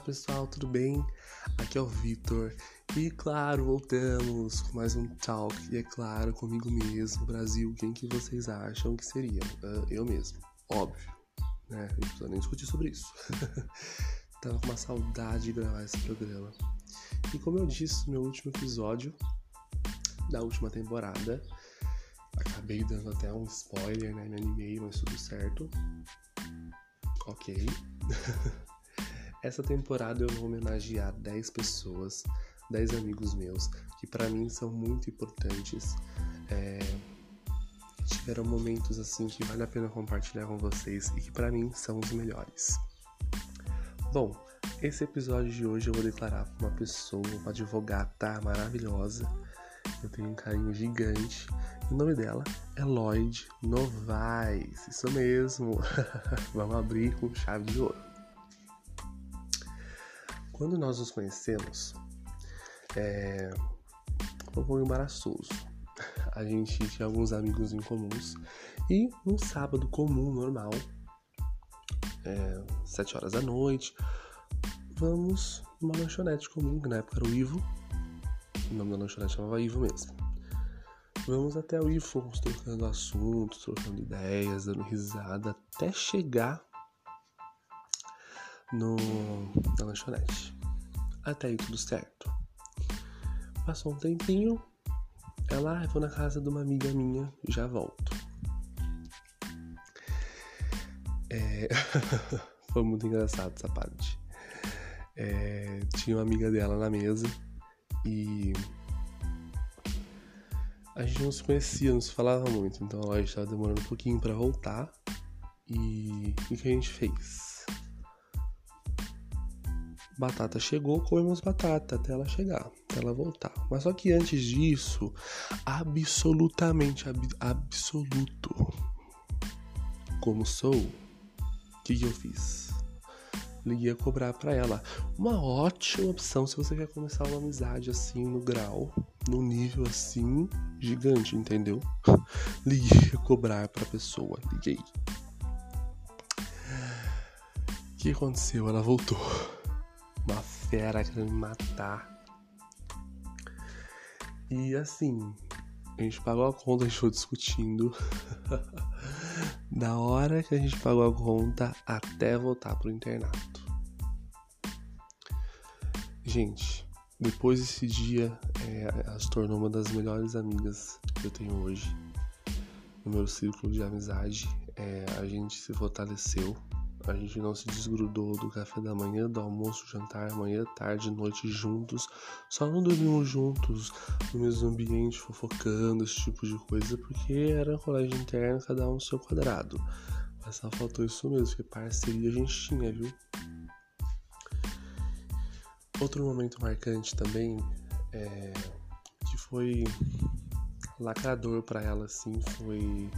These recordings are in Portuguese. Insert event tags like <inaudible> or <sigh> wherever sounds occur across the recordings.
pessoal, tudo bem? Aqui é o Vitor e claro, voltamos com mais um talk e é claro, comigo mesmo, Brasil, quem que vocês acham que seria? Uh, eu mesmo, óbvio, né? Não precisa nem discutir sobre isso. <laughs> Tava com uma saudade de gravar esse programa. E como eu disse no meu último episódio da última temporada, acabei dando até um spoiler, né? Me animei, mas tudo certo. Ok. <laughs> Essa temporada eu vou homenagear 10 pessoas, 10 amigos meus, que para mim são muito importantes. É... Tiveram momentos assim que vale a pena compartilhar com vocês e que para mim são os melhores. Bom, esse episódio de hoje eu vou declarar pra uma pessoa, uma advogada maravilhosa. Eu tenho um carinho gigante. O nome dela é Lloyd Novaes. Isso mesmo. <laughs> Vamos abrir com chave de ouro. Quando nós nos conhecemos, é, foi um pouco embaraçoso. <laughs> A gente tinha alguns amigos em comuns e um sábado comum, normal, é, sete horas da noite, vamos numa lanchonete comum, que na época era o Ivo. O nome da lanchonete chamava Ivo mesmo. Vamos até o Ivo, fomos trocando assuntos, trocando ideias, dando risada, até chegar no, na lanchonete. Até aí tudo certo. Passou um tempinho, ela, ah, vou na casa de uma amiga minha, já volto. É... <laughs> Foi muito engraçado essa parte. É... Tinha uma amiga dela na mesa e a gente não se conhecia, não se falava muito, então ela estava demorando um pouquinho para voltar. E o que a gente fez? Batata chegou, comemos batata até ela chegar, até ela voltar. Mas só que antes disso, absolutamente ab absoluto, como sou, o que, que eu fiz? Liguei a cobrar para ela. Uma ótima opção se você quer começar uma amizade assim no grau, no nível assim gigante, entendeu? <laughs> Liguei a cobrar pra pessoa, liguei. O que aconteceu? Ela voltou uma fera querendo me matar. E assim, a gente pagou a conta, a gente foi discutindo. <laughs> da hora que a gente pagou a conta até voltar pro internato. Gente, depois desse dia, é, ela se tornou uma das melhores amigas que eu tenho hoje. No meu círculo de amizade, é, a gente se fortaleceu a gente não se desgrudou do café da manhã, do almoço, jantar, manhã, tarde, noite juntos. Só não dormimos juntos no mesmo ambiente, fofocando, esse tipo de coisa, porque era colégio interno, cada um no seu quadrado. Mas só faltou isso mesmo, que parceria a gente tinha, viu? Outro momento marcante também, é, que foi lacrador para ela, assim, foi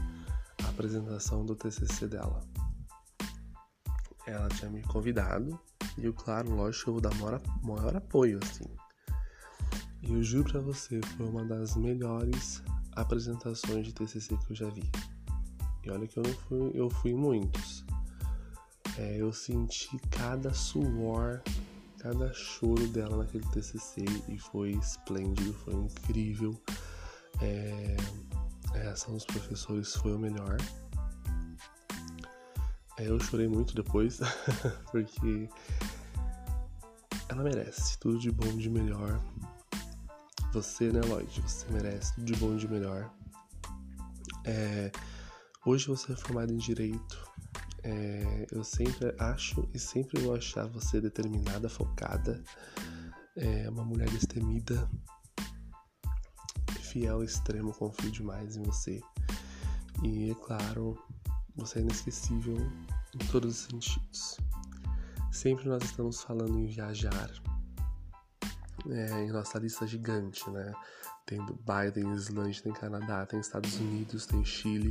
a apresentação do TCC dela ela tinha me convidado e eu, claro, lógico, eu vou dar maior, maior apoio, assim. E eu juro pra você, foi uma das melhores apresentações de TCC que eu já vi. E olha que eu não fui, eu fui muitos. É, eu senti cada suor, cada choro dela naquele TCC e foi esplêndido, foi incrível. É, a reação dos professores foi o melhor. É, eu chorei muito depois, <laughs> porque ela merece tudo de bom de melhor. Você, né, Lloyd? Você merece tudo de bom de melhor. É, hoje você é formado em direito. É, eu sempre acho e sempre vou achar você determinada, focada, é, uma mulher destemida, fiel, extremo, confio demais em você. E é claro, você é inesquecível em todos os sentidos. Sempre nós estamos falando em viajar. É, em nossa lista gigante, né? Tem Dubai, tem Islândia, tem Canadá, tem Estados Unidos, tem Chile.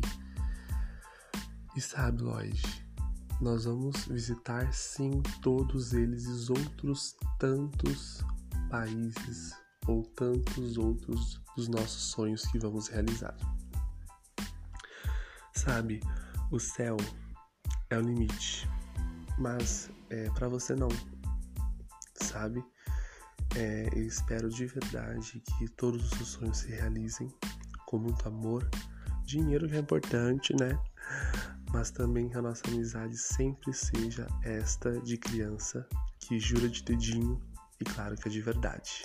E sabe, Lloyd, nós vamos visitar sim todos eles e outros tantos países ou tantos outros dos nossos sonhos que vamos realizar. Sabe, o céu é o limite, mas é, para você não. sabe? É, eu espero de verdade que todos os seus sonhos se realizem com muito amor. Dinheiro que é importante, né? Mas também que a nossa amizade sempre seja esta de criança que jura de dedinho e claro que é de verdade.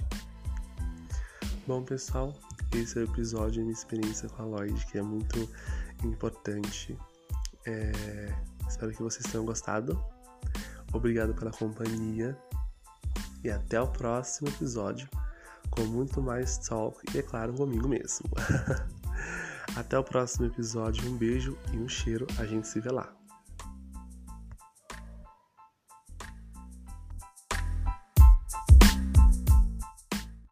Bom, pessoal, esse é o episódio minha experiência com a Lloyd, que é muito importante. É... Espero que vocês tenham gostado. Obrigado pela companhia e até o próximo episódio com muito mais talk e, é claro, comigo mesmo. <laughs> até o próximo episódio. Um beijo e um cheiro. A gente se vê lá.